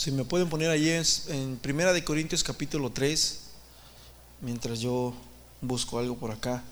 Si me pueden poner allí en, Primera de Corintios capítulo 3, mientras yo busco algo por acá.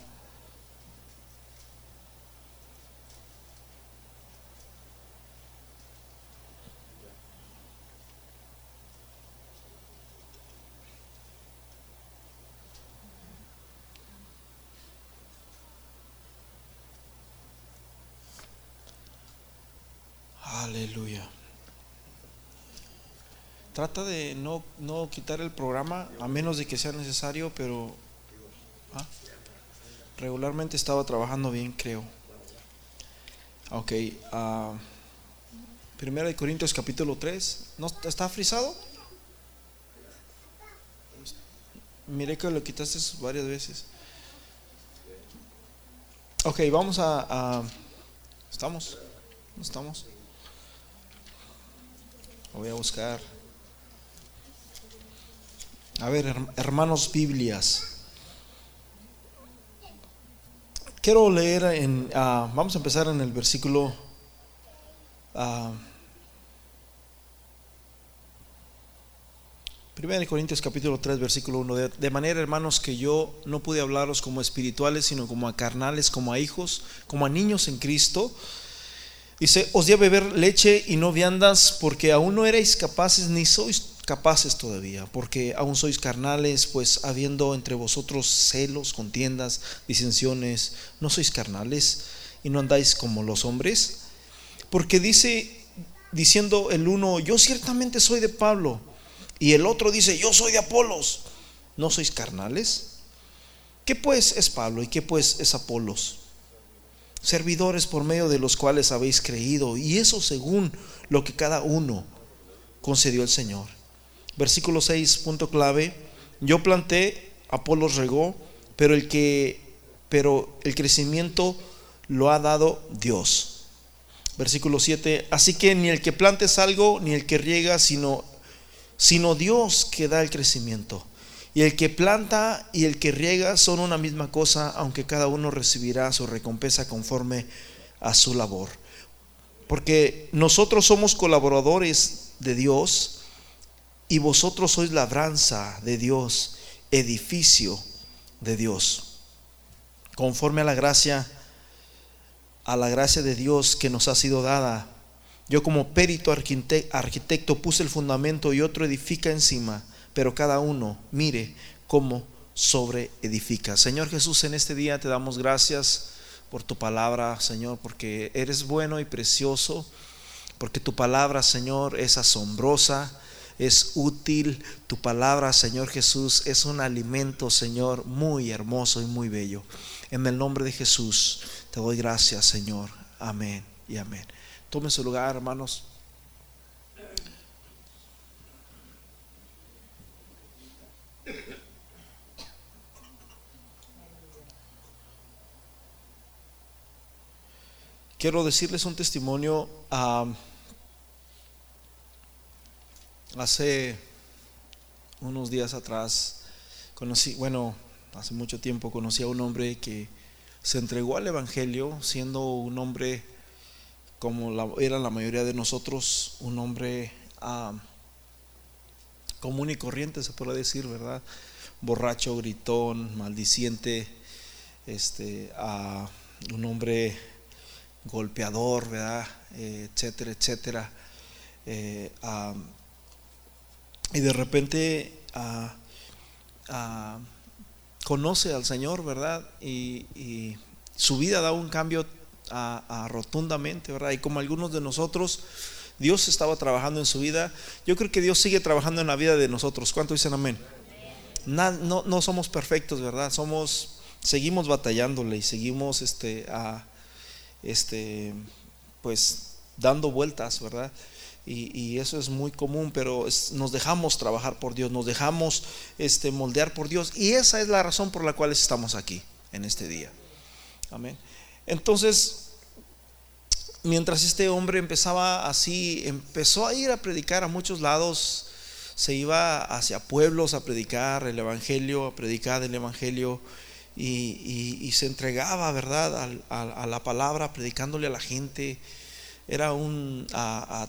Trata de no, no quitar el programa a menos de que sea necesario, pero ¿ah? regularmente estaba trabajando bien, creo. Ok. Uh, Primera de Corintios capítulo 3. ¿No está frisado? Miré que lo quitaste varias veces. Ok, vamos a... a ¿Estamos? ¿No estamos? Voy a buscar. A ver, hermanos, Biblias. Quiero leer en, uh, vamos a empezar en el versículo uh, 1 Corintios capítulo 3 versículo 1 de, de, manera hermanos que yo no pude hablaros como espirituales sino como a carnales como a hijos como a niños en Cristo dice os di a beber leche y no viandas porque aún no erais capaces ni sois capaces todavía, porque aún sois carnales, pues habiendo entre vosotros celos, contiendas, disensiones, no sois carnales y no andáis como los hombres. Porque dice, diciendo el uno, yo ciertamente soy de Pablo, y el otro dice, yo soy de Apolos, ¿no sois carnales? ¿Qué pues es Pablo y qué pues es Apolos? Servidores por medio de los cuales habéis creído, y eso según lo que cada uno concedió el Señor versículo 6, punto clave, yo planté, Apolos regó, pero el que pero el crecimiento lo ha dado Dios. Versículo 7, así que ni el que plante es algo, ni el que riega, sino sino Dios que da el crecimiento. Y el que planta y el que riega son una misma cosa, aunque cada uno recibirá su recompensa conforme a su labor. Porque nosotros somos colaboradores de Dios y vosotros sois labranza de Dios, edificio de Dios. Conforme a la gracia, a la gracia de Dios que nos ha sido dada. Yo como perito arquitecto puse el fundamento y otro edifica encima, pero cada uno mire cómo sobre edifica. Señor Jesús, en este día te damos gracias por tu palabra, Señor, porque eres bueno y precioso, porque tu palabra, Señor, es asombrosa es útil. Tu palabra, Señor Jesús, es un alimento, Señor, muy hermoso y muy bello. En el nombre de Jesús te doy gracias, Señor. Amén y amén. Tomen su lugar, hermanos. Quiero decirles un testimonio. a Hace unos días atrás conocí, bueno, hace mucho tiempo conocí a un hombre que se entregó al Evangelio siendo un hombre como era la mayoría de nosotros, un hombre ah, común y corriente, se puede decir, ¿verdad? Borracho, gritón, maldiciente, este, ah, un hombre golpeador, ¿verdad? Eh, etcétera, etcétera. Eh, ah, y de repente ah, ah, conoce al Señor, ¿verdad? Y, su vida da un cambio a, rotundamente, ¿verdad? Y como algunos de nosotros, Dios estaba trabajando en su vida, yo creo que Dios sigue trabajando en la vida de nosotros. ¿Cuánto dicen amén? No, no, somos perfectos, ¿verdad? Somos, seguimos batallándole y seguimos, este, este, pues, dando vueltas, ¿verdad? Y, eso es muy común, pero nos dejamos trabajar por Dios, nos dejamos este, moldear por Dios. Y esa es la razón por la cual estamos aquí en este día. Amén. Entonces, mientras este hombre empezaba así, empezó a ir a predicar a muchos lados, se iba hacia pueblos a predicar el Evangelio, a predicar el Evangelio. Y, se entregaba, ¿verdad?, a, a la palabra, predicándole a la gente, era un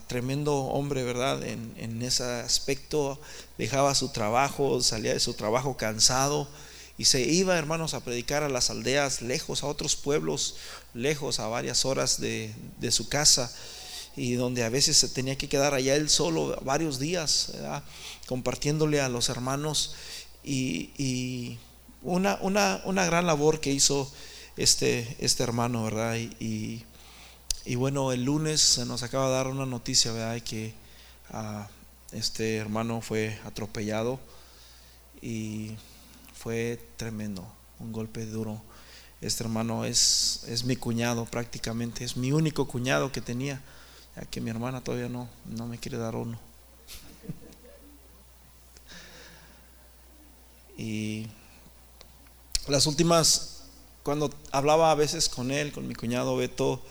tremendo hombre, ¿verdad? En, ese aspecto, dejaba su trabajo, salía de su trabajo cansado y se iba, hermanos, a predicar a las aldeas lejos, a otros pueblos lejos, a varias horas de, su casa y donde a veces se tenía que quedar allá él solo varios días, compartiéndole a los hermanos y, una, una, una, gran labor que hizo este, este hermano, ¿verdad? Y, bueno, el lunes se nos acaba de dar una noticia, ¿verdad? Que uh, este hermano fue atropellado y fue tremendo, un golpe duro. Este hermano es, es mi cuñado prácticamente, es mi único cuñado que tenía, ya que mi hermana todavía no, no me quiere dar uno. y las últimas, cuando hablaba a veces con él, con mi cuñado Beto,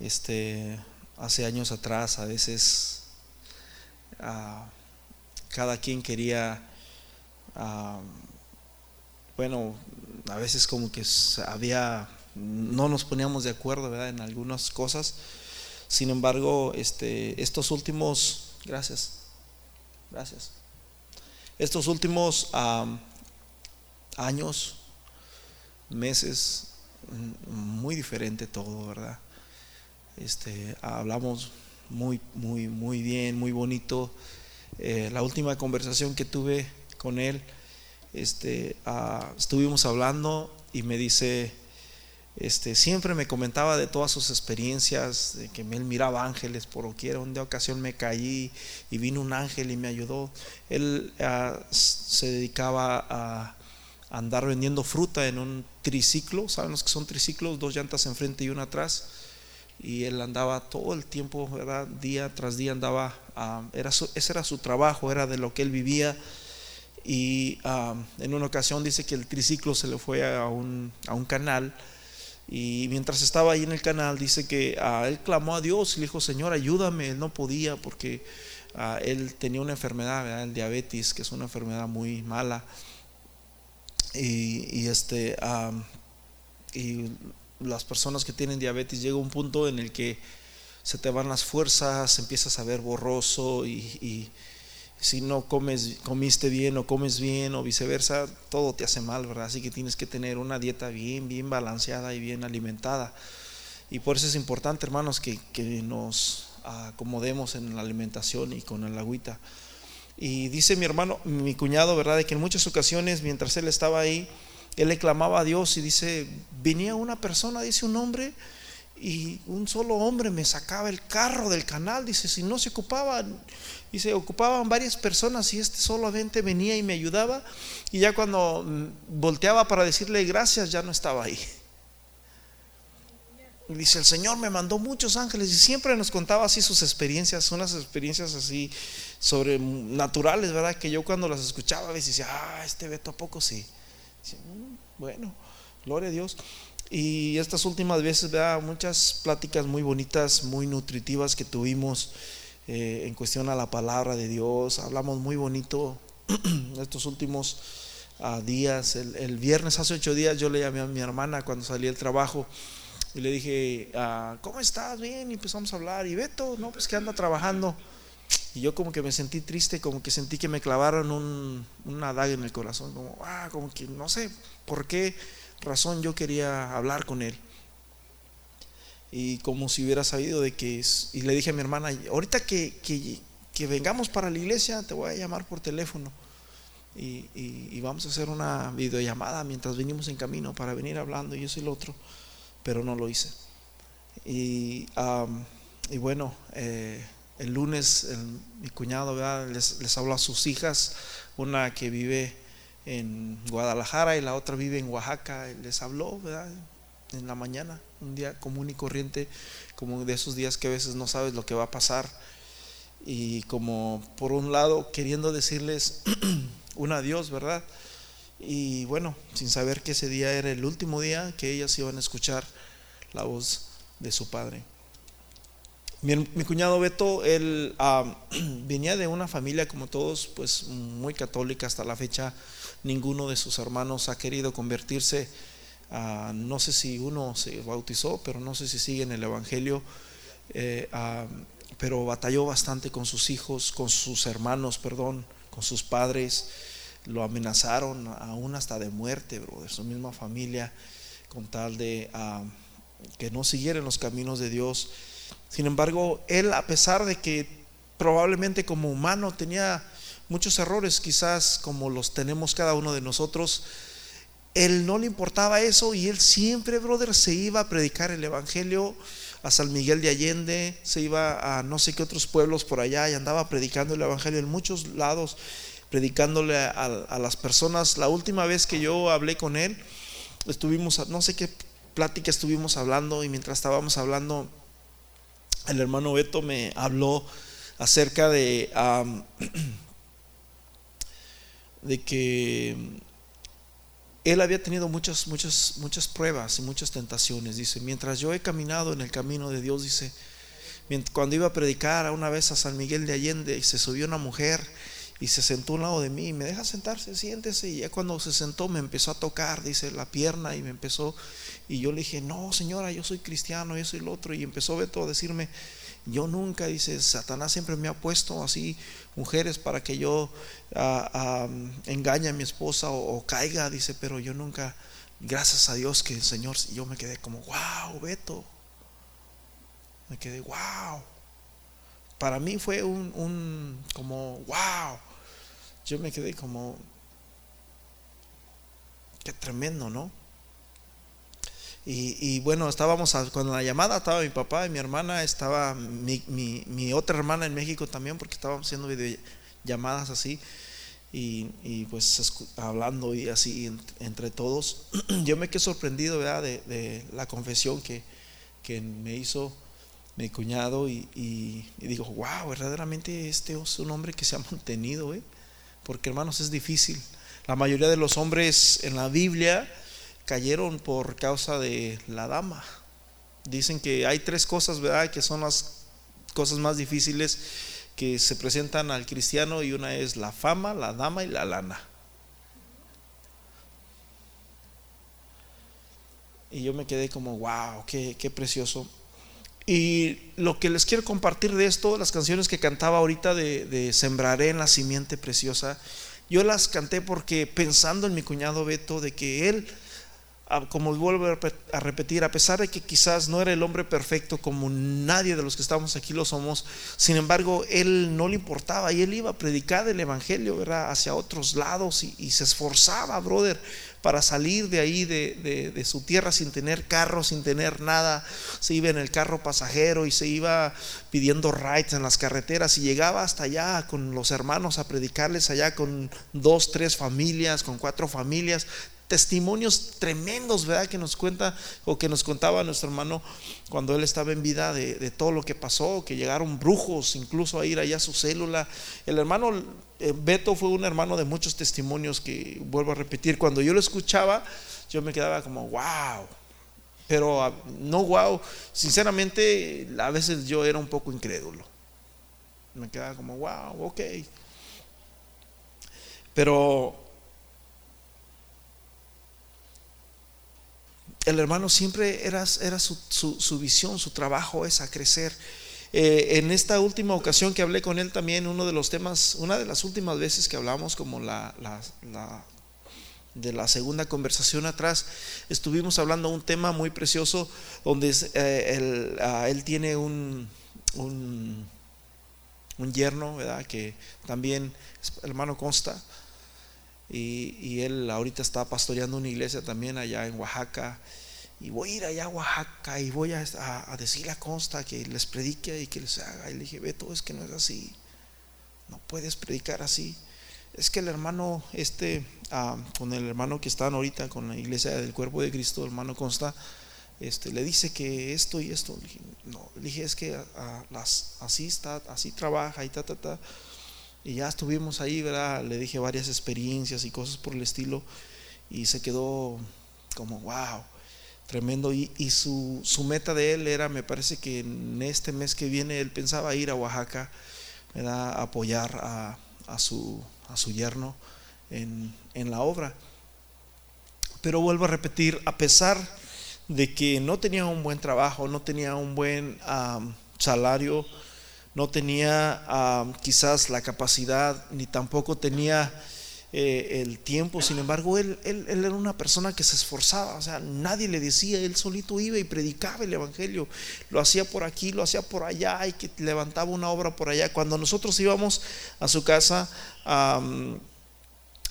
este, hace años atrás, a veces uh, cada quien quería uh, bueno, a veces como que había, no nos poníamos de acuerdo, ¿verdad? En algunas cosas. Sin embargo, este, estos últimos, gracias, gracias. Estos últimos años, meses, muy diferente todo, ¿verdad? Este, hablamos muy, muy, muy bien, muy bonito. Eh, la última conversación que tuve con él, este, ah, estuvimos hablando y me dice, este, siempre me comentaba de todas sus experiencias, de que él miraba ángeles por doquier. Un de ocasión me caí y vino un ángel y me ayudó. Él ah, se dedicaba a andar vendiendo fruta en un triciclo. ¿Saben los que son triciclos? Dos llantas enfrente y una atrás. Y él andaba todo el tiempo, ¿verdad? Día tras día andaba. Ah, era ese era su trabajo, era de lo que él vivía y en una ocasión dice que el triciclo se le fue a un, a un canal y mientras estaba ahí en el canal dice que uh, él clamó a Dios y le dijo, Señor, ayúdame, él no podía porque uh, él tenía una enfermedad, el diabetes, que es una enfermedad muy mala. Y, y este, y las personas que tienen diabetes llega un punto en el que se te van las fuerzas, empiezas a ver borroso y si no comes, comiste bien o comes bien o viceversa, todo te hace mal, ¿verdad? Así que tienes que tener una dieta bien, bien balanceada y bien alimentada. Y por eso es importante, hermanos, que, nos acomodemos en la alimentación y con el agüita. Y dice mi hermano, mi cuñado, ¿verdad? De que en muchas ocasiones, mientras él estaba ahí, él le clamaba a Dios y dice, venía una persona, dice un hombre, y un solo hombre me sacaba el carro del canal, dice, si no se ocupaban, y se ocupaban varias personas y este solamente venía y me ayudaba y ya cuando mm, volteaba para decirle gracias ya no estaba ahí. Dice, el Señor me mandó muchos ángeles y siempre nos contaba así sus experiencias, unas experiencias así sobrenaturales, ¿verdad? Que yo cuando las escuchaba a veces decía, ah, este Beto a poco sí. Mm, bueno, gloria a Dios. Y estas últimas veces, ¿verdad? Muchas pláticas muy bonitas, muy nutritivas que tuvimos eh, en cuestión a la palabra de Dios. Hablamos muy bonito estos últimos ah, días. El, viernes, hace ocho días, yo le llamé a mi hermana cuando salí del trabajo y le dije, ah, ¿cómo estás? Bien, y empezamos a hablar. Y Beto, no, pues que anda trabajando. Y yo como que me sentí triste, como que sentí que me clavaron un, una daga en el corazón, como, ah, como que no sé por qué razón yo quería hablar con él y como si hubiera sabido de que y le dije a mi hermana, ahorita que, que, vengamos para la iglesia, te voy a llamar por teléfono y, y, vamos a hacer una videollamada mientras venimos en camino para venir hablando y eso y lo otro, pero no lo hice. Y, y bueno, eh, el lunes mi cuñado Les, les habló a sus hijas, una que vive en Guadalajara y la otra vive en Oaxaca, les habló, en la mañana, un día común y corriente, como de esos días que a veces no sabes lo que va a pasar. Y como por un lado queriendo decirles un adiós, ¿verdad? Y bueno, sin saber que ese día era el último día que ellas iban a escuchar la voz de su padre. Mi, cuñado Beto, él ah, venía de una familia como todos, pues muy católica hasta la fecha. Ninguno de sus hermanos ha querido convertirse Ah, no sé si uno se bautizó, pero no sé si sigue en el Evangelio. eh, pero batalló bastante con sus hijos, con sus hermanos, perdón, con sus padres. Lo amenazaron aún hasta de muerte, bro, de su misma familia, con tal de que no siguieran los caminos de Dios. Sin embargo, él, a pesar de que probablemente como humano tenía muchos errores, quizás como los tenemos cada uno de nosotros, él no le importaba eso y él siempre, brother, se iba a predicar el Evangelio a San Miguel de Allende, se iba a no sé qué otros pueblos por allá y andaba predicando el Evangelio en muchos lados, predicándole a, a las personas. La última vez que yo hablé con él, estuvimos, no sé qué plática estuvimos hablando y mientras estábamos hablando, el hermano Beto me habló acerca de, de que él había tenido muchas, muchas, muchas pruebas y muchas tentaciones. Dice, mientras yo he caminado en el camino de Dios, dice, cuando iba a predicar una vez a San Miguel de Allende y se subió una mujer y se sentó a un lado de mí y me deja sentarse, siéntese. Y ya cuando se sentó me empezó a tocar, dice, la pierna y me empezó. Y yo le dije, no, señora, yo soy cristiano, yo soy el otro. Y empezó Beto a decirme, yo nunca, dice, Satanás siempre me ha puesto así mujeres para que yo ah, ah, engañe a mi esposa o, caiga, dice, pero yo nunca, gracias a Dios que el Señor, yo me quedé como, wow, Beto. Me quedé, wow. Para mí fue un, un como, wow. Yo me quedé como, qué tremendo, ¿no? Y, bueno, estábamos con la llamada, estaba mi papá y mi hermana, estaba mi, mi, otra hermana en México también, porque estábamos haciendo videollamadas así, y, pues hablando y así entre todos. Yo me quedé sorprendido ¿verdad? De, la confesión que, que, me hizo mi cuñado, y, y, digo, wow, verdaderamente este es un hombre que se ha mantenido, ¿eh? porque hermanos es difícil. La mayoría de los hombres en la Biblia, cayeron por causa de la dama. Dicen que hay tres cosas, ¿verdad?, que son las cosas más difíciles que se presentan al cristiano y una es la fama, la dama y la lana. Y yo me quedé como, wow, qué, qué precioso. Y lo que les quiero compartir de esto, las canciones que cantaba ahorita de, de Sembraré en la simiente preciosa, yo las canté porque pensando en mi cuñado Beto, de que él como vuelvo a repetir, a pesar de que quizás no era el hombre perfecto como nadie de los que estamos aquí lo somos, sin embargo, él no le importaba y él iba a predicar el Evangelio, ¿verdad? Hacia otros lados y, se esforzaba, brother, para salir de ahí, de, de, su tierra sin tener carro, sin tener nada. Se iba en el carro pasajero y se iba pidiendo rides en las carreteras y llegaba hasta allá con los hermanos a predicarles allá con dos, tres familias, con cuatro familias testimonios tremendos, ¿verdad? Que nos cuenta o que nos contaba nuestro hermano cuando él estaba en vida de, todo lo que pasó, que llegaron brujos incluso a ir allá a su célula. El hermano eh, Beto fue un hermano de muchos testimonios que vuelvo a repetir, cuando yo lo escuchaba, yo me quedaba como, wow. Pero ah, no wow, sinceramente a veces yo era un poco incrédulo. Me quedaba como, wow, ok. Pero el hermano siempre era, su, visión, su trabajo es a crecer. Eh, en esta última ocasión que hablé con él también, uno de los temas, una de las últimas veces que hablamos, como la, de la segunda conversación atrás, estuvimos hablando un tema muy precioso donde eh, ah, él, tiene un, un, un, yerno, ¿verdad? Que también, hermano Consta, y, él ahorita está pastoreando una iglesia también allá en Oaxaca. Y voy a ir allá a Oaxaca y voy a, decirle a Consta que les predique y que les haga. Y le dije, Beto, es que no es así. No puedes predicar así. Es que el hermano, este, ah, con el hermano que están ahorita con la iglesia del cuerpo de Cristo, el hermano Consta, este, le dice que esto y esto. No, le dije, es que ah, así está, así trabaja y ta, ta, ta. Y ya estuvimos ahí, ¿verdad? Le dije varias experiencias y cosas por el estilo. Y se quedó como, wow, tremendo. Y, su, meta de él era, me parece que en este mes que viene, él pensaba ir a Oaxaca, ¿verdad? A apoyar a, su, a su yerno en, la obra. Pero vuelvo a repetir, a pesar de que no tenía un buen trabajo, no tenía un buen salario, no tenía quizás la capacidad, ni tampoco tenía eh, el tiempo. Sin embargo, él, él, él, era una persona que se esforzaba. O sea, nadie le decía, él solito iba y predicaba el Evangelio. Lo hacía por aquí, lo hacía por allá y que levantaba una obra por allá. Cuando nosotros íbamos a su casa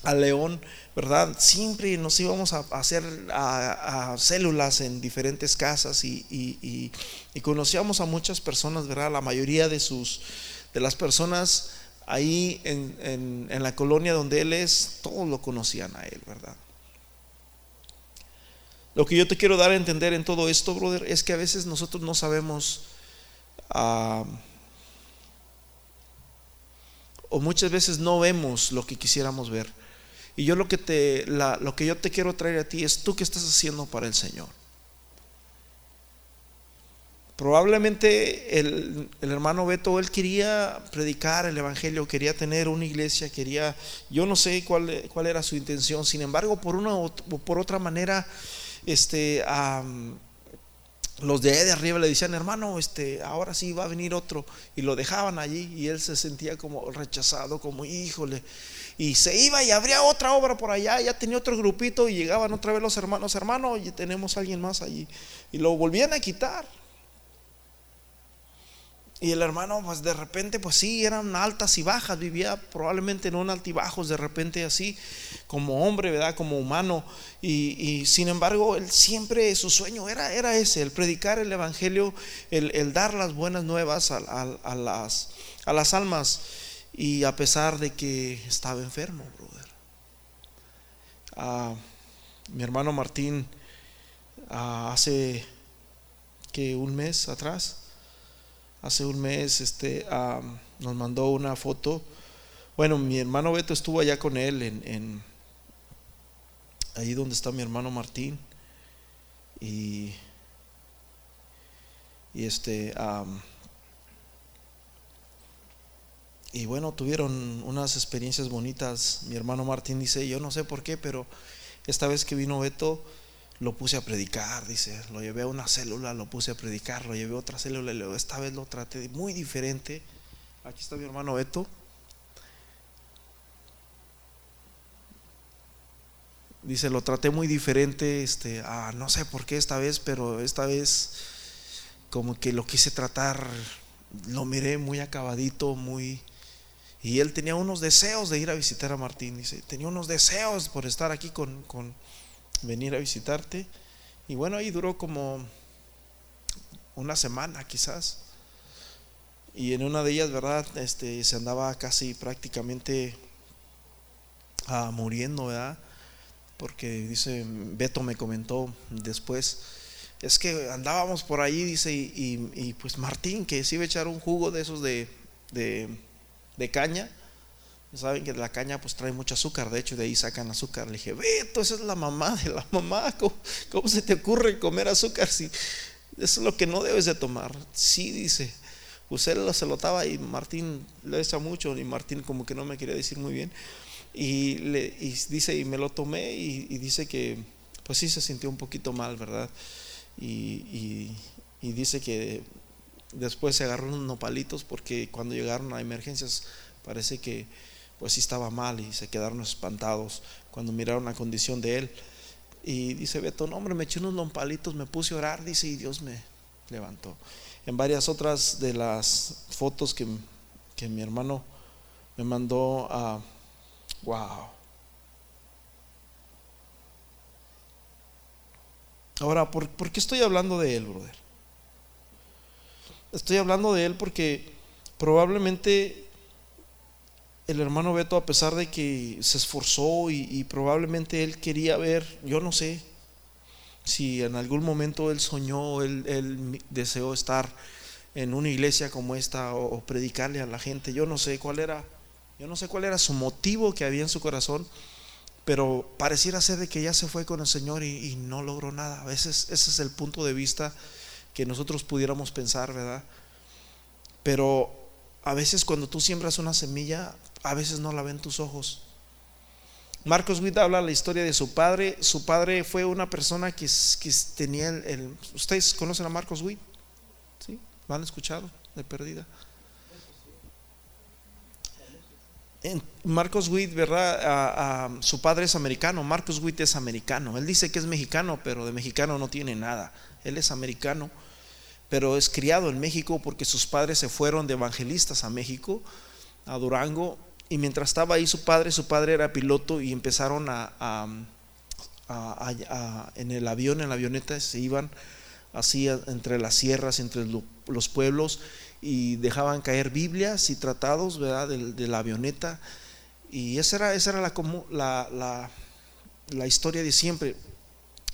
a León, ¿verdad? Siempre nos íbamos a, hacer a, células en diferentes casas y, conocíamos a muchas personas, ¿verdad? La mayoría de sus de las personas ahí en, en, la colonia donde él es, todos lo conocían a él, ¿verdad? Lo que yo te quiero dar a entender en todo esto, brother, es que a veces nosotros no sabemos, uh, o muchas veces no vemos lo que quisiéramos ver. Y yo lo que, te, lo que yo te quiero traer a ti es tú que estás haciendo para el Señor. Probablemente el, hermano Beto, él quería predicar el Evangelio, quería tener una iglesia, quería, yo no sé cuál, cuál era su intención, sin embargo, por una o por otra manera, este, los de de arriba le decían, hermano, este, ahora sí va a venir otro, y lo dejaban allí, y él se sentía como rechazado, como híjole, y se iba y abría otra obra por allá, ya tenía otro grupito, y llegaban otra vez los hermanos, hermano, y tenemos a alguien más allí, y lo volvían a quitar. Y el hermano, pues de repente, pues sí, eran altas y bajas, vivía probablemente en un altibajos, de repente así, como hombre, ¿verdad? Como humano. Y, sin embargo, él siempre, su sueño era, era ese, el predicar el Evangelio, el, dar las buenas nuevas a, las, a las almas. Y a pesar de que estaba enfermo, brother. Ah, mi hermano Martín, ah, hace que un mes atrás, hace un mes este, nos mandó una foto. Bueno, mi hermano Beto estuvo allá con él, en, ahí donde está mi hermano Martín. Y, y este, y bueno, tuvieron unas experiencias bonitas. Mi hermano Martín dice, yo no sé por qué, pero esta vez que vino Beto, lo puse a predicar, dice, lo llevé a una célula, lo puse a predicar, lo llevé a otra célula, y esta vez lo traté muy diferente. Aquí está mi hermano Beto. Dice, lo traté muy diferente, este, ah, no sé por qué esta vez, pero esta vez como que lo quise tratar, lo miré muy acabadito, muy... Y él tenía unos deseos de ir a visitar a Martín, dice, tenía unos deseos por estar aquí con, con venir a visitarte. Y bueno, ahí duró como una semana quizás. Y en una de ellas, ¿verdad? Este, se andaba casi prácticamente ah, muriendo, ¿verdad? Porque dice, Beto me comentó después, es que andábamos por ahí, dice, y, pues Martín, que se iba a echar un jugo de esos de, de, de caña, Saben que la caña pues trae mucho azúcar, de hecho de ahí sacan azúcar. Le dije, Beto, esa es la mamá de la mamá. ¿Cómo, se te ocurre comer azúcar si eso es lo que no debes de tomar? Sí, dice. Pues él se lo estaba y Martín le echa mucho y Martín como que no me quería decir muy bien. Y, le, dice, y me lo tomé y, dice que pues sí se sintió un poquito mal, ¿verdad? Y, y dice que después se agarró unos nopalitos porque cuando llegaron a emergencias parece que pues sí estaba mal y se quedaron espantados cuando miraron la condición de él. Y dice Beto, no hombre, me eché unos lompalitos, me puse a orar, dice, y Dios me levantó. En varias otras de las fotos que, mi hermano me mandó a, wow. Ahora, ¿por, ¿por qué estoy hablando de él, brother? Estoy hablando de él porque probablemente el hermano Beto, a pesar de que se esforzó y, probablemente él quería ver, yo no sé si en algún momento él soñó, él, deseó estar en una iglesia como esta o, predicarle a la gente, yo no sé cuál era, yo no sé cuál era su motivo que había en su corazón, pero pareciera ser de que ya se fue con el Señor y no logró nada. A veces ese es el punto de vista que nosotros pudiéramos pensar, ¿verdad? Pero a veces cuando tú siembras una semilla, a veces no la ven tus ojos. Marcos Witt habla la historia de su padre. Su padre fue una persona que, tenía el, ¿Ustedes conocen a Marcos Witt? ¿Sí? ¿Lo han escuchado? de perdida. Marcos Witt, ¿verdad? su padre es americano, Marcos Witt es americano. Él dice que es mexicano, pero de mexicano no tiene nada. Él es americano, pero es criado en México porque sus padres se fueron de evangelistas a México, a Durango, y mientras estaba ahí su padre, su padre era piloto y empezaron a, en el avión, en la avioneta, se iban así entre las sierras, entre los pueblos y dejaban caer Biblias y tratados. De, la avioneta. Y esa era, esa era la, la, la, historia de siempre.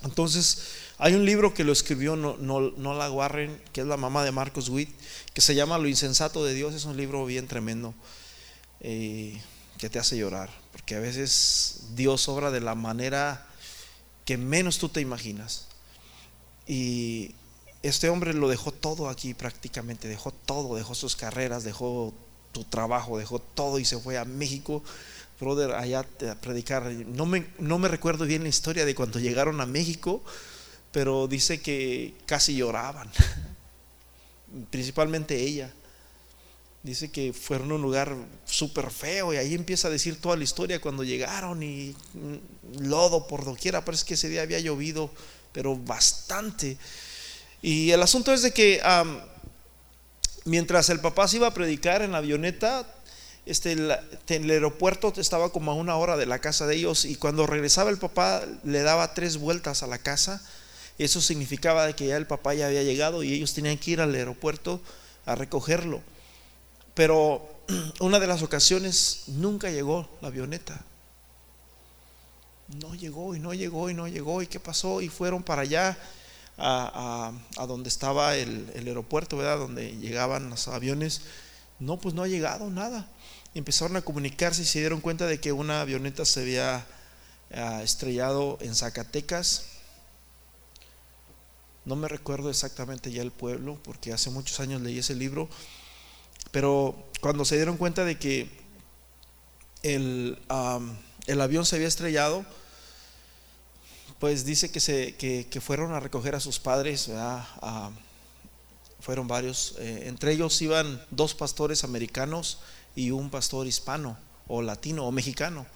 Entonces, hay un libro que lo escribió Nola Warren, que es la mamá de Marcos Witt, que se llama Lo insensato de Dios. Es un libro bien tremendo eh, que te hace llorar, porque a veces Dios obra de la manera que menos tú te imaginas. Y este hombre lo dejó todo aquí prácticamente, dejó todo, dejó sus carreras, dejó tu trabajo, dejó todo y se fue a México, brother, allá a predicar. No me, no me recuerdo bien la historia de cuando llegaron a México, pero dice que casi lloraban, principalmente ella. Dice que fueron a un lugar súper feo y ahí empieza a decir toda la historia cuando llegaron y lodo por doquiera, parece que ese día había llovido, pero bastante. Y el asunto es de que mientras el papá se iba a predicar en la avioneta, este, el, aeropuerto estaba como a una hora de la casa de ellos y cuando regresaba el papá le daba tres vueltas a la casa. Eso significaba que ya el papá ya había llegado y ellos tenían que ir al aeropuerto a recogerlo. Pero una de las ocasiones nunca llegó la avioneta. No llegó y no llegó y no llegó. ¿Y qué pasó? Y fueron para allá a, donde estaba el, aeropuerto, ¿verdad? Donde llegaban los aviones. No, pues no ha llegado nada. empezaron a comunicarse y se dieron cuenta de que una avioneta se había ah, estrellado en Zacatecas. No me recuerdo exactamente ya el pueblo, porque hace muchos años leí ese libro. Pero cuando se dieron cuenta de que el, el avión se había estrellado, pues dice que, se, que, fueron a recoger a sus padres, fueron varios, eh, entre ellos iban dos pastores americanos y un pastor hispano o latino o mexicano,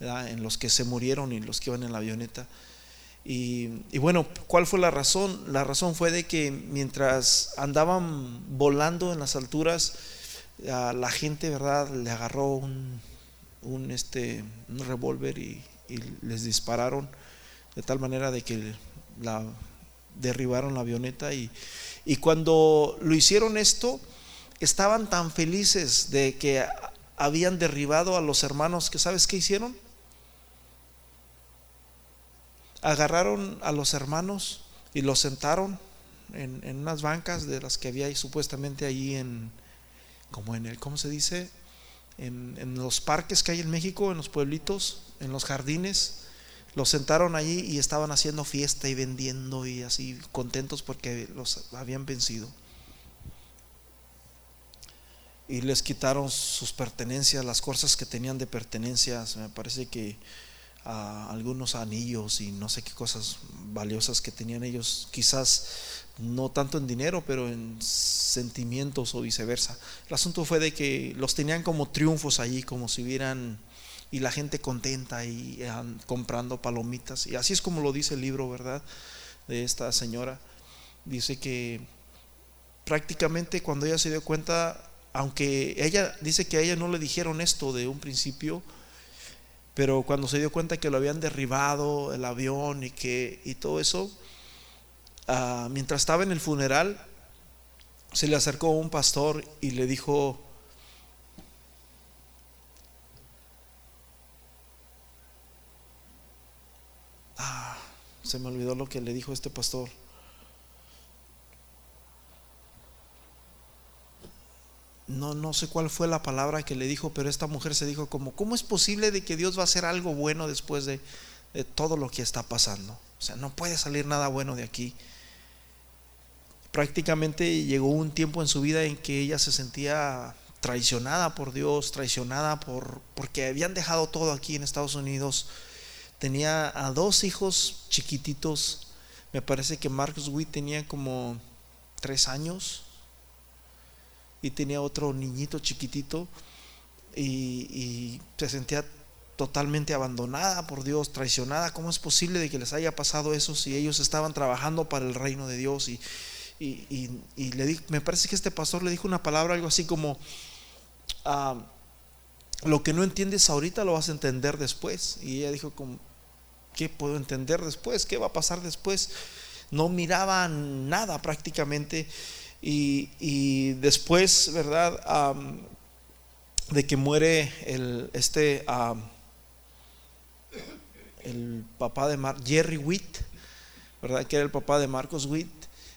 en los que se murieron y los que iban en la avioneta. Y, bueno, ¿cuál fue la razón? La razón fue de que mientras andaban volando en las alturas, la gente, ¿verdad?, le agarró un, un, este, un revólver y, les dispararon de tal manera de que derribaron la avioneta y, y cuando lo hicieron esto, estaban tan felices de que habían derribado a los hermanos que sabes qué hicieron? Agarraron a los hermanos y los sentaron en, en unas bancas de las que había supuestamente allí en, como en el, ¿cómo se dice? En, en los parques que hay en México, en los pueblitos, en los jardines los sentaron allí y estaban haciendo fiesta y vendiendo y así contentos porque los habían vencido. Y les quitaron sus pertenencias, las cosas que tenían de pertenencias. Me parece que algunos anillos y no sé qué cosas valiosas que tenían ellos, quizás no tanto en dinero, pero en sentimientos o viceversa. El asunto fue de que los tenían como triunfos allí, como si hubieran y la gente contenta y comprando palomitas. Y así es como lo dice el libro, ¿verdad? De esta señora. Dice que prácticamente cuando ella se dio cuenta, aunque ella dice que a ella no le dijeron esto de un principio, pero cuando se dio cuenta que lo habían derribado el avión y que y todo eso, ah, mientras estaba en el funeral, se le acercó un pastor y le dijo, Se me olvidó lo que le dijo este pastor. No, no sé cuál fue la palabra que le dijo, pero esta mujer se dijo como, ¿cómo es posible de que Dios va a hacer algo bueno después de, todo lo que está pasando? O sea, no puede salir nada bueno de aquí. Prácticamente llegó un tiempo en su vida en que ella se sentía traicionada por Dios, traicionada por porque habían dejado todo aquí en Estados Unidos tenía a dos hijos chiquititos. Me parece que Marcus Witt tenía como tres años. Y tenía otro niñito chiquitito y, y se sentía totalmente abandonada por Dios, traicionada. ¿Cómo es posible de que les haya pasado eso si ellos estaban trabajando para el reino de Dios? Y, y, le di, me parece que este pastor le dijo una palabra, algo así como, ah, lo que no entiendes ahorita lo vas a entender después. Y ella dijo, ¿qué puedo entender después? ¿Qué va a pasar después? No miraba nada prácticamente. Y, después, ¿verdad? de que muere el, este el papá de Jerry Witt, ¿verdad? Que era el papá de Marcos Witt.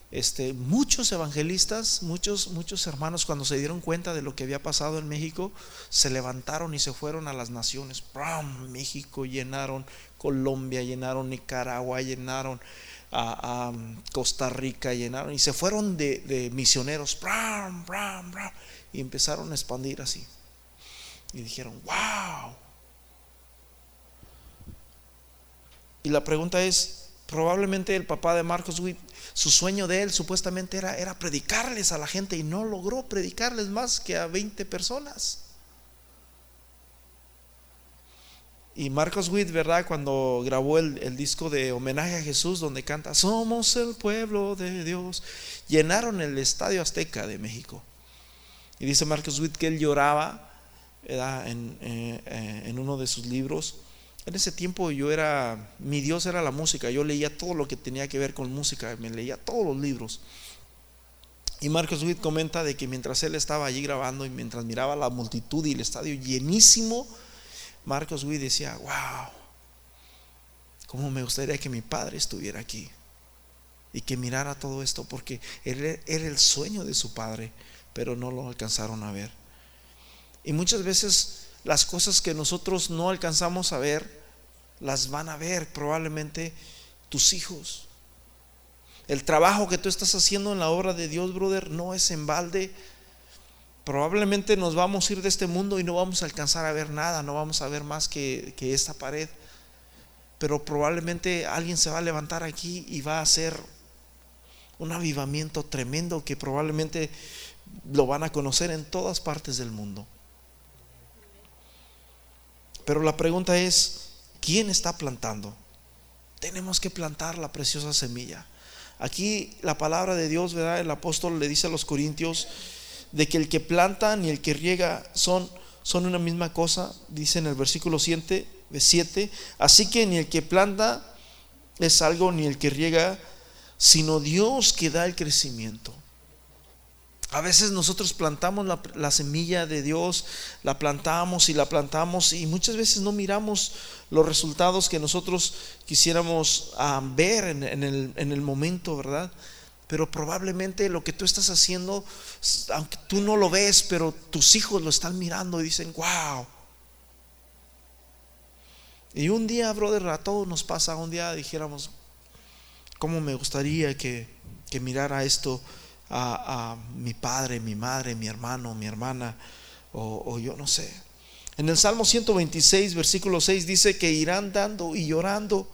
Este, muchos evangelistas, muchos, muchos hermanos, cuando se dieron cuenta de lo que había pasado en México, se levantaron y se fueron a las naciones. México llenaron, Colombia llenaron, Nicaragua llenaron, a, Costa Rica llenaron y se fueron de, misioneros y empezaron a expandir así. Y dijeron, wow, Y la pregunta es, probablemente el papá de Marcos Witt, su sueño de él supuestamente era, era predicarles a la gente y no logró predicarles más que a 20 personas. Y Marcos Witt, ¿verdad? Cuando grabó el, el, disco de homenaje a Jesús, donde canta, somos el pueblo de Dios, llenaron el Estadio Azteca de México. Y dice Marcos Witt que él lloraba En, eh, eh, en uno de sus libros en ese tiempo yo era, mi Dios era la música, yo leía todo lo que tenía que ver con música, me leía todos los libros. Y Marcos Witt comenta de que mientras él estaba allí grabando y mientras miraba la multitud y el estadio llenísimo, Marcos Witt decía, wow, cómo me gustaría que mi padre estuviera aquí y que mirara todo esto, porque él era el sueño de su padre, pero no lo alcanzaron a ver. Y muchas veces las cosas que nosotros no alcanzamos a ver, las van a ver probablemente tus hijos. El trabajo que tú estás haciendo en la obra de Dios, brother, no es en balde. Probablemente nos vamos a ir de este mundo y no vamos a alcanzar a ver nada, no vamos a ver más que, que esta pared. Pero probablemente alguien se va a levantar aquí y va a hacer un avivamiento tremendo que probablemente lo van a conocer en todas partes del mundo. Pero la pregunta es, ¿quién está plantando? Tenemos que plantar la preciosa semilla. Aquí la palabra de Dios, ¿verdad? El apóstol le dice a los corintios de que el que planta ni el que riega son, son una misma cosa, dice en el versículo 7, 7, así que ni el que planta es algo ni el que riega, sino Dios que da el crecimiento. A veces nosotros plantamos la, semilla de Dios, la plantamos y la plantamos y muchas veces no miramos los resultados que nosotros quisiéramos ah, ver en, el, en el momento, ¿verdad? Pero probablemente lo que tú estás haciendo, aunque tú no lo ves, pero tus hijos lo están mirando y dicen, wow. Y un día, brother, a todos nos pasa, un día dijéramos, ¿cómo me gustaría que, que mirara esto? a, mi padre, mi madre, mi hermano, mi hermana, o, yo no sé. En el Salmo 126, versículo 6 dice que irán dando y llorando.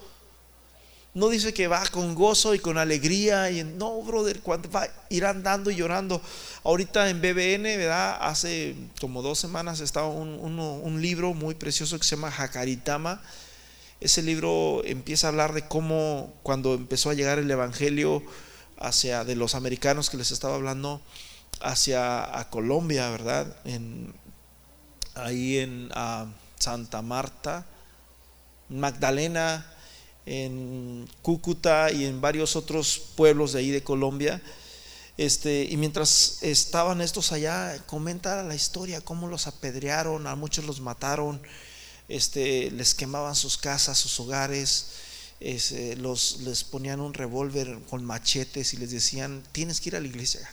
No dice que va con gozo y con alegría. Y no, brother, va, irán dando y llorando. Ahorita en BBN, ¿verdad? Hace como dos semanas estaba un, libro muy precioso que se llama Jacaritama. Ese libro empieza a hablar de cómo cuando empezó a llegar el Evangelio, hacia de los americanos que les estaba hablando hacia a Colombia, ¿verdad? En, ahí en Santa Marta, Magdalena, en Cúcuta y en varios otros pueblos de ahí de Colombia. Este, y mientras estaban estos allá, comenta la historia, cómo los apedrearon, a muchos los mataron, este, les quemaban sus casas, sus hogares, eh, los, les ponían un revólver con machetes y les decían, tienes que ir a la iglesia.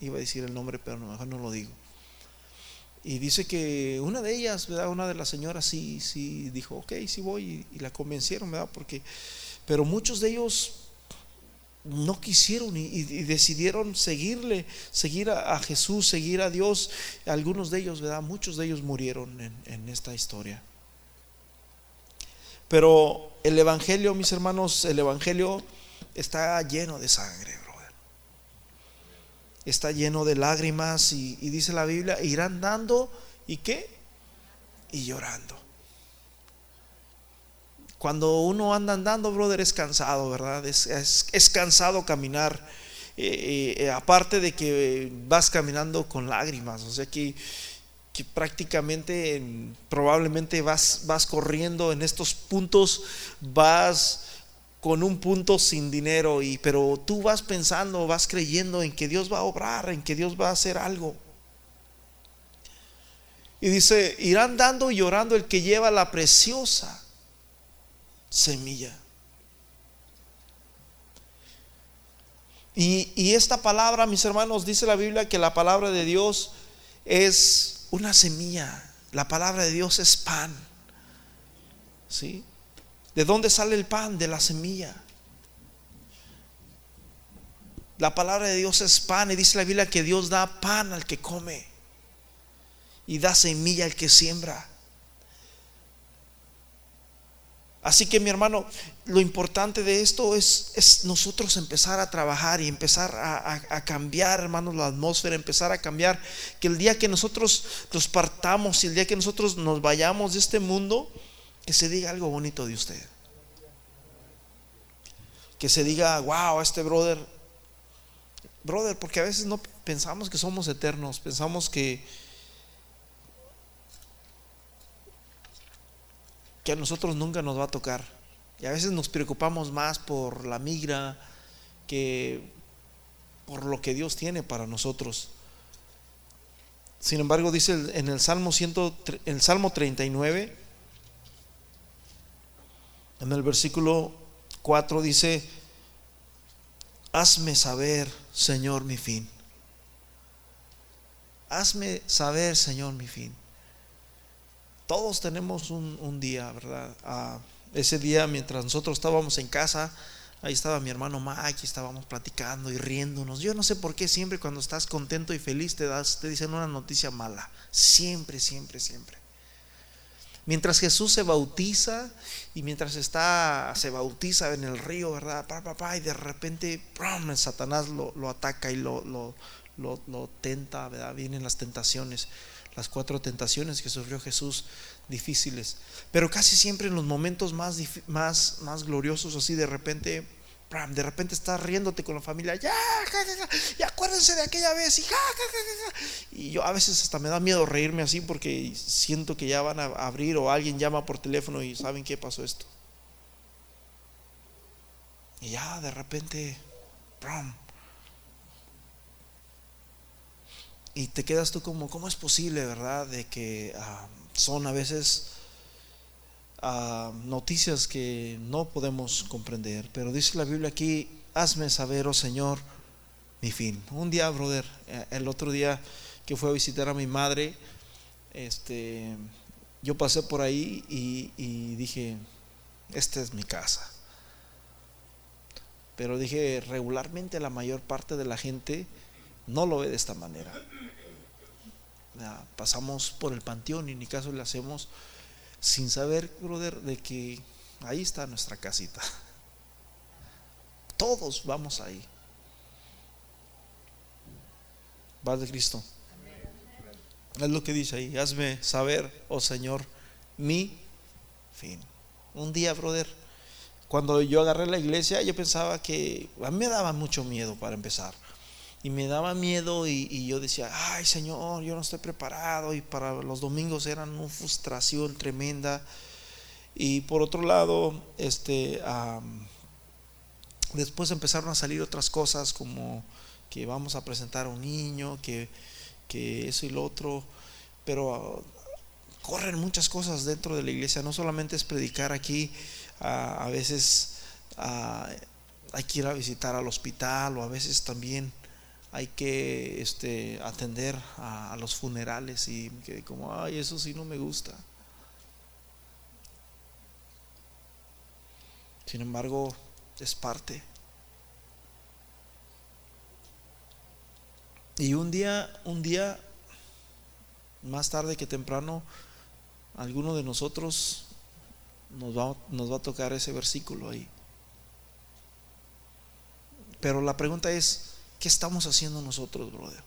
Iba a decir el nombre, pero mejor no lo digo. Y dice que una de ellas, ¿verdad? Una de las señoras sí, sí dijo, ok, sí voy, y, la convencieron, ¿verdad? Porque, pero muchos de ellos no quisieron y, decidieron seguirle, seguir a, Jesús, seguir a Dios. Algunos de ellos, ¿verdad? Muchos de ellos murieron en, en esta historia. Pero el Evangelio, mis hermanos, el Evangelio está lleno de sangre. Está lleno de lágrimas y, dice la Biblia, irán dando y qué? Y llorando. Cuando uno anda andando, brother, es cansado, ¿verdad? Es, cansado caminar. Eh, eh, aparte de que vas caminando con lágrimas, o sea que, que prácticamente probablemente vas, vas corriendo en estos puntos, vas con un punto sin dinero y pero tú vas pensando, vas creyendo en que Dios va a obrar, en que Dios va a hacer algo. Y dice, irán dando y llorando el que lleva la preciosa semilla. Y, y, esta palabra, mis hermanos, dice la Biblia que la palabra de Dios es una semilla. La palabra de Dios es pan. ¿Sí? ¿De dónde sale el pan? De la semilla. La palabra de Dios es pan y dice la Biblia que Dios da pan al que come y da semilla al que siembra. Así que mi hermano, lo importante de esto es, es nosotros empezar a trabajar y empezar a, cambiar, hermanos, la atmósfera, empezar a cambiar. Que el día que nosotros nos partamos y el día que nosotros nos vayamos de este mundo, que se diga algo bonito de usted. Que se diga, wow, este brother, brother, porque a veces no pensamos que somos eternos, pensamos que, que a nosotros nunca nos va a tocar. Y a veces nos preocupamos más por la migra que por lo que Dios tiene para nosotros. Sin embargo, dice en el Salmo, 100, el Salmo 39, en el versículo 4 dice, hazme saber, Señor, mi fin. Hazme saber, Señor, mi fin. Todos tenemos un, día, ¿verdad? Ah, ese día, mientras nosotros estábamos en casa, ahí estaba mi hermano Mike, estábamos platicando y riéndonos. Yo no sé por qué siempre cuando estás contento y feliz te das, te dicen una noticia mala. Siempre, siempre, siempre. Mientras Jesús se bautiza y mientras está, se bautiza en el río, ¿verdad? y de repente, ¡prum! Satanás lo, ataca y lo, lo, lo, tenta, ¿verdad? Vienen las tentaciones, las cuatro tentaciones que sufrió Jesús, difíciles. Pero casi siempre en los momentos más, más, más gloriosos, así de repente, de repente estás riéndote con la familia, ya, ya, acuérdense de aquella vez, y, y yo a veces hasta me da miedo reírme así porque siento que ya van a abrir o alguien llama por teléfono y saben qué pasó esto. Y ya de repente, y te quedas tú como, ¿cómo es posible, verdad? De que ah, son a veces noticias que no podemos comprender. Pero dice la Biblia aquí, hazme saber, oh Señor, mi fin. Un día, brother, eh, el otro día que fue a visitar a mi madre, este, yo pasé por ahí y, y dije, esta es mi casa. Pero dije, regularmente la mayor parte de la gente no lo ve de esta manera. Pasamos por el panteón y ni caso le hacemos sin saber, brother, de que ahí está nuestra casita. Todos vamos ahí. Va de Cristo. Es lo que dice ahí. Hazme saber, oh Señor, mi fin. Un día, brother, cuando yo agarré la iglesia, yo pensaba que a mí me daba mucho miedo para empezar y me daba miedo y, yo decía, ay Señor, yo no estoy preparado y para los domingos eran una frustración tremenda. Y por otro lado, este, después empezaron a salir otras cosas como que vamos a presentar a un niño, que, que eso y lo otro, pero corren muchas cosas dentro de la iglesia, no solamente es predicar aquí, a veces hay que ir a visitar al hospital o a veces también hay que este, atender a, los funerales y que como, ay, eso sí no me gusta. Sin embargo, es parte. Y un día, un día, más tarde que temprano, alguno de nosotros nos va, nos va a tocar ese versículo ahí. Pero la pregunta es, ¿Qué estamos haciendo nosotros, brother?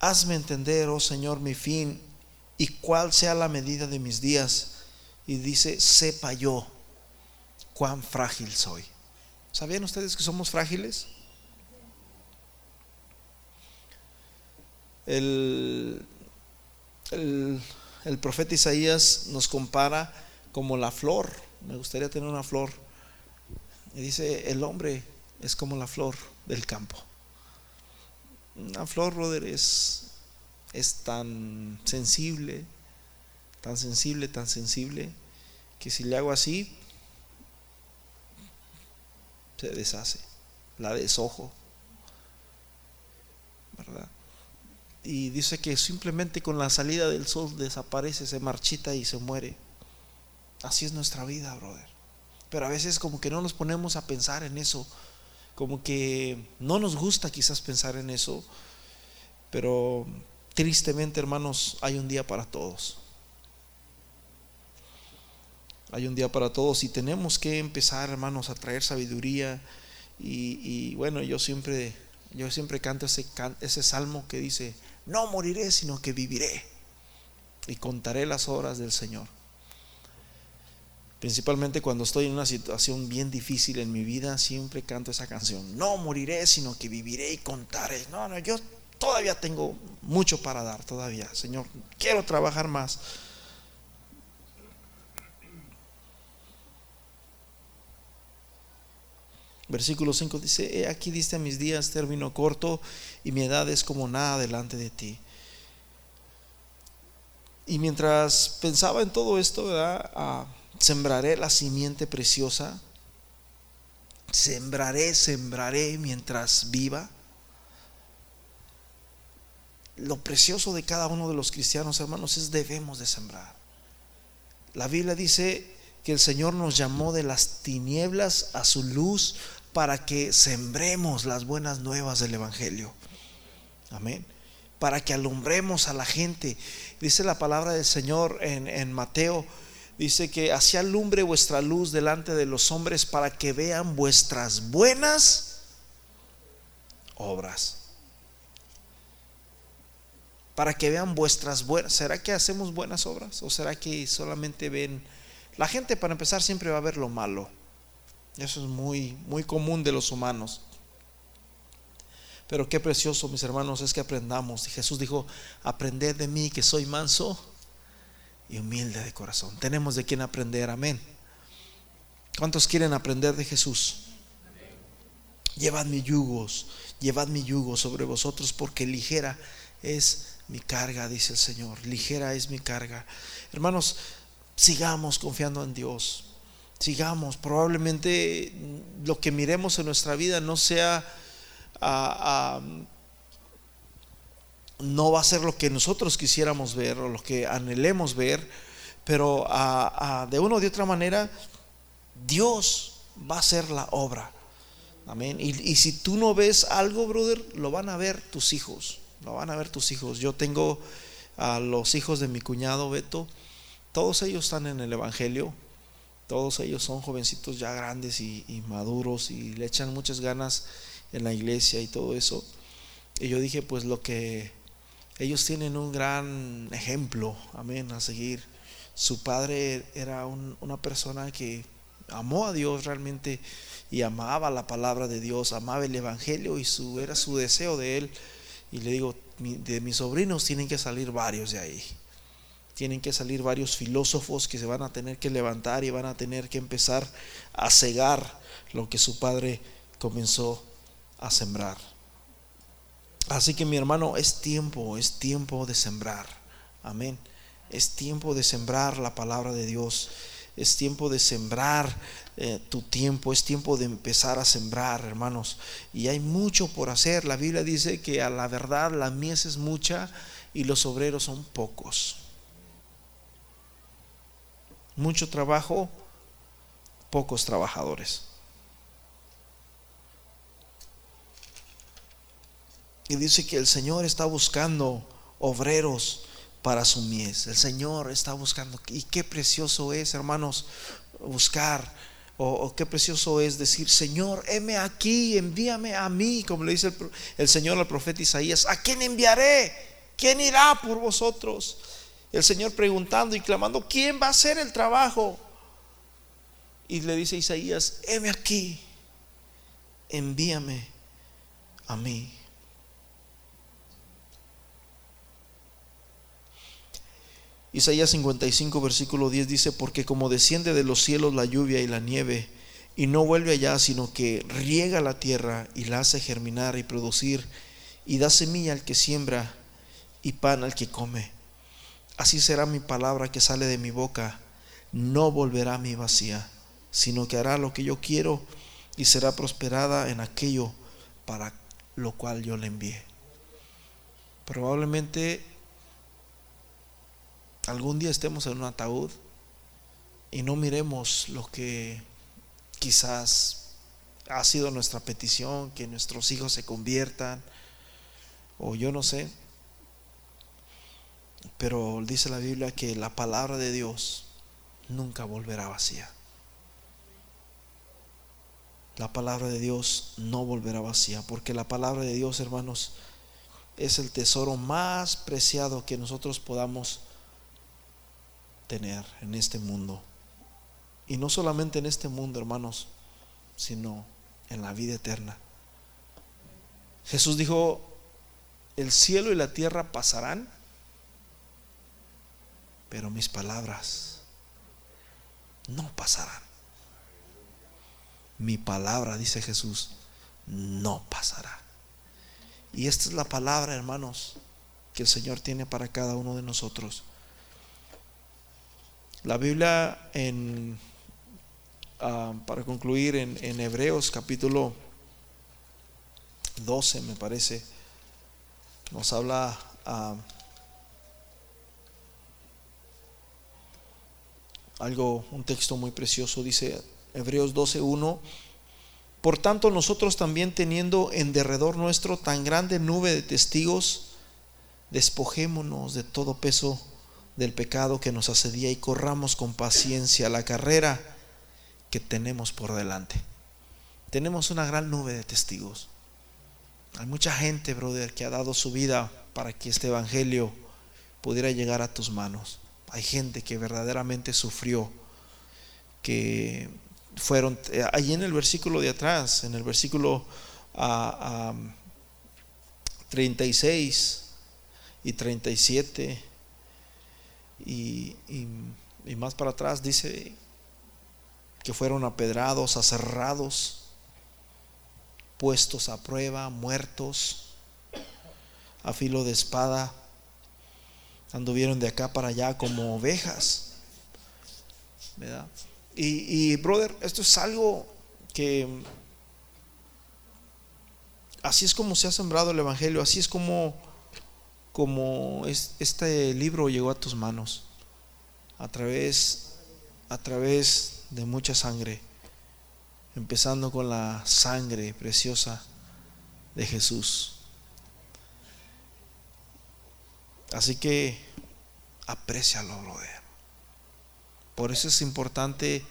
Hazme entender, oh Señor, mi fin y cuál sea la medida de mis días. Y dice, sepa yo cuán frágil soy. ¿Sabían ustedes que somos frágiles? El, el, profeta Isaías nos compara como la flor. Me gustaría tener una flor. Y dice, el hombre es como la flor del campo. Una flor, brother, es, es tan sensible, tan sensible, tan sensible, que si le hago así, se deshace, la desojo, ¿verdad? Y dice que simplemente con la salida del sol desaparece, se marchita y se muere. Así es nuestra vida, brother. Pero a veces como que no nos ponemos a pensar en eso, como que no nos gusta quizás pensar en eso, pero tristemente, hermanos, hay un día para todos. Hay un día para todos y tenemos que empezar, hermanos, a traer sabiduría. Y, bueno, yo siempre, yo siempre canto ese, ese salmo que dice, no moriré, sino que viviré. Y contaré las obras del Señor. Principalmente cuando estoy en una situación bien difícil en mi vida, siempre canto esa canción. No moriré, sino que viviré y contaré. No, no, yo todavía tengo mucho para dar, todavía. Señor, quiero trabajar más. Versículo 5 dice, aquí diste a mis días término corto y mi edad es como nada delante de ti. Y mientras pensaba en todo esto, ah, sembraré la simiente preciosa, sembraré, sembraré mientras viva. Lo precioso de cada uno de los cristianos, hermanos, es debemos de sembrar. La Biblia dice que el Señor nos llamó de las tinieblas a su luz para que sembremos las buenas nuevas del Evangelio. Amén. Para que alumbremos a la gente. Dice la palabra del Señor en, Mateo. Dice que así alumbre vuestra luz delante de los hombres para que vean vuestras buenas obras. Para que vean vuestras buenas. ¿Será que hacemos buenas obras? ¿O será que solamente ven... La gente para empezar siempre va a ver lo malo. Eso es muy, muy común de los humanos. Pero qué precioso, mis hermanos, es que aprendamos. Y Jesús dijo, aprended de mí que soy manso y humilde de corazón. Tenemos de quien aprender, amén. ¿Cuántos quieren aprender de Jesús? Llevad mi yugos, llevad mi yugo sobre vosotros porque ligera es mi carga, dice el Señor. Ligera es mi carga. Hermanos, sigamos confiando en Dios sigamos. Probablemente lo que miremos en nuestra vida no sea, no va a ser lo que nosotros quisiéramos ver o lo que anhelemos ver, pero de una o de otra manera Dios va a hacer la obra. Amén. Y, y, si tú no ves algo, brother, lo van a ver tus hijos. Lo van a ver tus hijos. Yo tengo a los hijos de mi cuñado Beto. Todos ellos están en el Evangelio. Todos ellos son jovencitos ya grandes y, maduros y le echan muchas ganas en la iglesia y todo eso. Y yo dije, pues lo que ellos tienen un gran ejemplo, amén, a seguir. Su padre era una persona que amó a Dios realmente y amaba la palabra de Dios, amaba el Evangelio y su, era su deseo de él. Y le digo, de mis sobrinos tienen que salir varios de ahí tienen que salir varios filósofos que se van a tener que levantar y van a tener que empezar a cegar lo que su padre comenzó a sembrar. Así que mi hermano, es tiempo, es tiempo de sembrar. Amén. Es tiempo de sembrar la palabra de Dios. Es tiempo de sembrar eh, tu tiempo. Es tiempo de empezar a sembrar, hermanos. Y hay mucho por hacer. La Biblia dice que a la verdad la mies es mucha y los obreros son pocos mucho trabajo, pocos trabajadores. Y dice que el Señor está buscando obreros para su mies. El Señor está buscando. Y qué precioso es, hermanos, buscar O, qué precioso es decir, Señor, heme aquí, envíame a mí, como le dice el, el Señor al profeta Isaías, ¿a quién enviaré? ¿Quién irá por vosotros? El Señor preguntando y clamando, ¿quién va a hacer el trabajo? Y le dice Isaías, heme aquí, envíame a mí. Isaías 55, versículo 10 dice, porque como desciende de los cielos la lluvia y la nieve, y no vuelve allá, sino que riega la tierra y la hace germinar y producir, y da semilla al que siembra y pan al que come. Así será mi palabra que sale de mi boca, no volverá a mi vacía, sino que hará lo que yo quiero y será prosperada en aquello para lo cual yo le envié. Probablemente algún día estemos en un ataúd y no miremos lo que quizás ha sido nuestra petición, que nuestros hijos se conviertan, o yo no sé. Pero dice la Biblia que la palabra de Dios nunca volverá vacía. La palabra de Dios no volverá vacía, porque la palabra de Dios, hermanos, es el tesoro más preciado que nosotros podamos tener en este mundo. Y no solamente en este mundo, hermanos, sino en la vida eterna. Jesús dijo, el cielo y la tierra pasarán, pero mis palabras no pasarán. Mi palabra, dice Jesús, no pasará. Y esta es la palabra, hermanos, que el Señor tiene para cada uno de nosotros. La Biblia en, ah, para concluir en, Hebreos capítulo 12 me parece, nos habla ah, algo, un texto muy precioso, dice Hebreos 12.1, por tanto nosotros también teniendo en derredor nuestro tan grande nube de testigos, despojémonos de todo peso del pecado que nos asedía y corramos con paciencia la carrera que tenemos por delante. Tenemos una gran nube de testigos. Hay mucha gente, brother, que ha dado su vida para que este evangelio pudiera llegar a tus manos. Hay gente que verdaderamente sufrió, que fueron, eh, allí en el versículo de atrás, en el versículo 36 ah, y 37, y, más para atrás dice que fueron apedrados, aserrados, puestos a prueba, muertos, a filo de espada, anduvieron de acá para allá como ovejas. Y, y, brother, esto es algo que así es como se ha sembrado el Evangelio, así es como como este libro llegó a tus manos a través a través de mucha sangre empezando con la sangre preciosa de Jesús. Así que aprecialo brother. Por eso es importante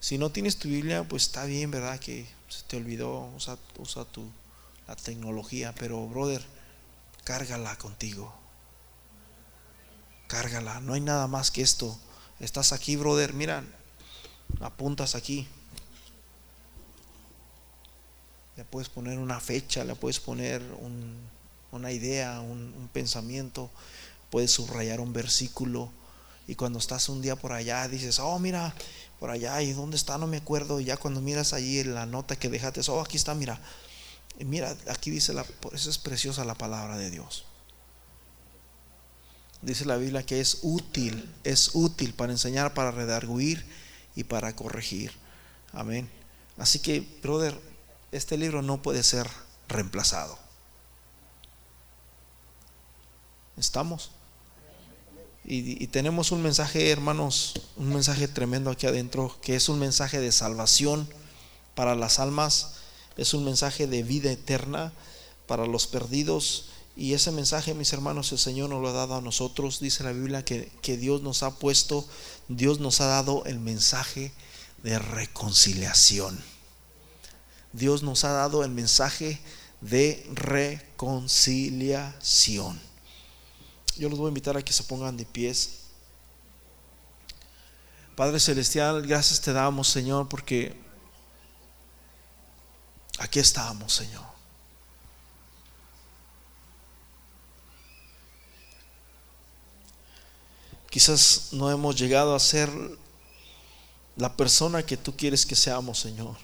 si no tienes tu Biblia pues está bien verdad que se te olvidó usa, usa tu la tecnología pero brother cárgala contigo. Cárgala, no hay nada más que esto. Estás aquí, brother, mira, apuntas aquí. Le puedes poner una fecha, le puedes poner una idea, un, pensamiento, puedes subrayar un versículo. Y cuando estás un día por allá, dices, oh, mira, por allá, ¿y dónde está? No me acuerdo. Y ya cuando miras allí en la nota que dejaste, oh, aquí está, mira, y mira, aquí dice, la, por eso es preciosa la palabra de Dios. Dice la Biblia que es útil, es útil para enseñar, para redarguir y para corregir. Amén. Así que, brother, este libro no puede ser reemplazado. ¿Estamos? Y, y, tenemos un mensaje, hermanos, un mensaje tremendo aquí adentro, que es un mensaje de salvación para las almas es un mensaje de vida eterna para los perdidos. Y ese mensaje, mis hermanos, el Señor nos lo ha dado a nosotros. Dice la Biblia que, Dios nos ha puesto, Dios nos ha dado el mensaje de reconciliación. Dios nos ha dado el mensaje de reconciliación. Yo los voy a invitar a que se pongan de pies. Padre Celestial, gracias te damos, Señor, porque aquí estamos, Señor. Quizás no hemos llegado a ser la persona que tú quieres que seamos, Señor.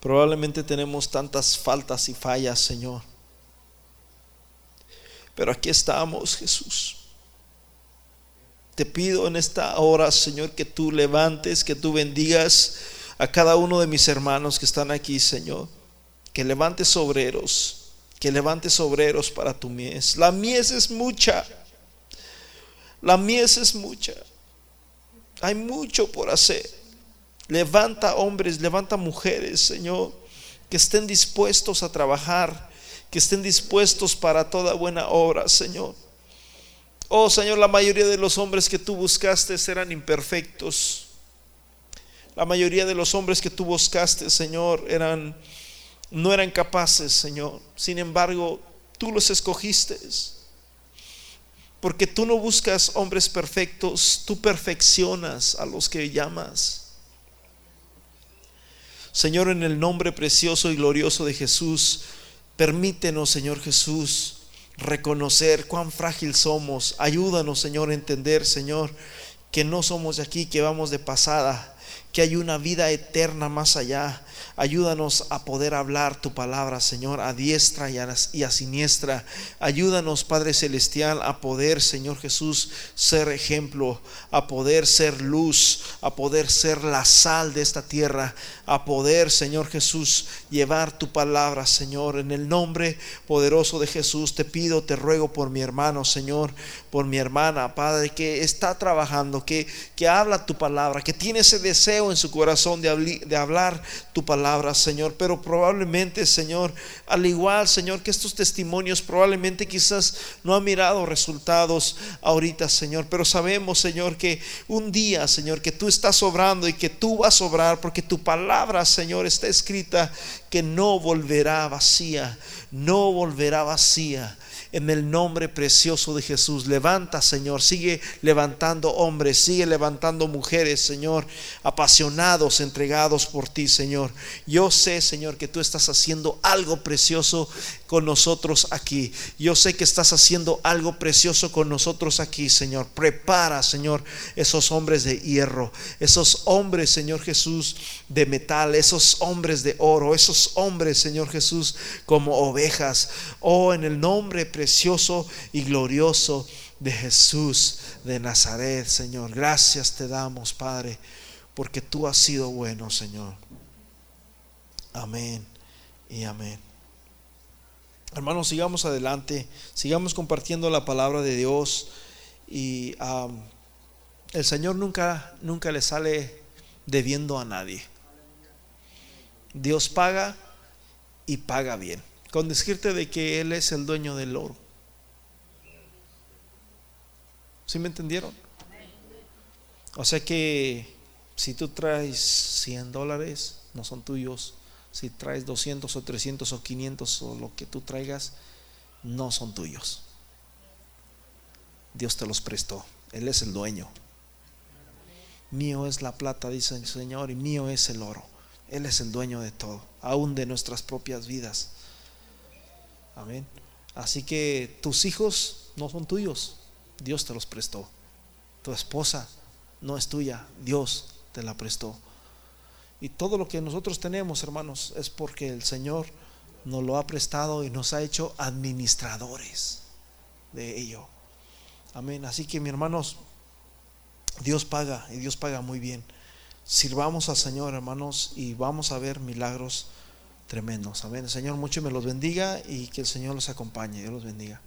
Probablemente tenemos tantas faltas y fallas, Señor. Pero aquí estamos, Jesús. Te pido en esta hora, Señor, que tú levantes, que tú bendigas a cada uno de mis hermanos que están aquí, Señor. Que levantes obreros, que levantes obreros para tu mies. La mies es mucha. La mies es mucha. Hay mucho por hacer. Levanta hombres, levanta mujeres, Señor, que estén dispuestos a trabajar, que estén dispuestos para toda buena obra, Señor. Oh Señor, la mayoría de los hombres que tú buscaste eran imperfectos. La mayoría de los hombres que tú buscaste, Señor, eran no eran capaces, Señor. Sin embargo, tú los escogiste. Porque tú no buscas hombres perfectos, tú perfeccionas a los que llamas. Señor, en el nombre precioso y glorioso de Jesús, permítenos, Señor Jesús, reconocer cuán frágil somos. Ayúdanos, Señor, a entender, Señor, que no somos de aquí, que vamos de pasada, que hay una vida eterna más allá. Ayúdanos a poder hablar tu palabra, Señor, a diestra y a, siniestra. Ayúdanos, Padre Celestial, a poder, Señor Jesús, ser ejemplo, a poder ser luz, a poder ser la sal de esta tierra, a poder, Señor Jesús, llevar tu palabra, Señor. En el nombre poderoso de Jesús, te pido, te ruego por mi hermano, Señor, por mi hermana, Padre, que está trabajando, que, que habla tu palabra, que tiene ese deseo en su corazón de, hablar tu palabra Señor, pero probablemente, Señor, al igual, Señor, que estos testimonios probablemente quizás no han mirado resultados ahorita, Señor, pero sabemos, Señor, que un día, Señor, que tú estás obrando y que tú vas a obrar, porque tu palabra, Señor, está escrita que no volverá vacía, no volverá vacía en el nombre precioso de Jesús. Levanta, Señor, sigue levantando hombres, sigue levantando mujeres, Señor, apasionados, entregados por ti, Señor. Yo sé, Señor, que tú estás haciendo algo precioso con nosotros aquí. Yo sé que estás haciendo algo precioso con nosotros aquí, Señor. Prepara, Señor, esos hombres de hierro, esos hombres, Señor Jesús, de metal, esos hombres de oro, esos hombres, Señor Jesús, como ovejas. Oh, en el nombre precioso y glorioso de Jesús de Nazaret, Señor. Gracias te damos, Padre, porque tú has sido bueno, Señor. Amén y amén. Hermanos, sigamos adelante, sigamos compartiendo la palabra de Dios y el Señor nunca, nunca le sale debiendo a nadie. Dios paga y paga bien. Con decirte de que Él es el dueño del oro. ¿Sí me entendieron? O sea que si tú traes 100 dólares, no son tuyos si traes 200 o 300 o 500 o lo que tú traigas, no son tuyos. Dios te los prestó. Él es el dueño. Mío es la plata, dice el Señor, y mío es el oro. Él es el dueño de todo, aún de nuestras propias vidas. Amén. Así que tus hijos no son tuyos. Dios te los prestó. Tu esposa no es tuya. Dios te la prestó. Y todo lo que nosotros tenemos, hermanos, es porque el Señor nos lo ha prestado y nos ha hecho administradores de ello. Amén. Así que, mis hermanos, Dios paga y Dios paga muy bien. Sirvamos al Señor, hermanos, y vamos a ver milagros tremendos. Amén. Señor mucho me los bendiga y que el Señor los acompañe. Dios los bendiga.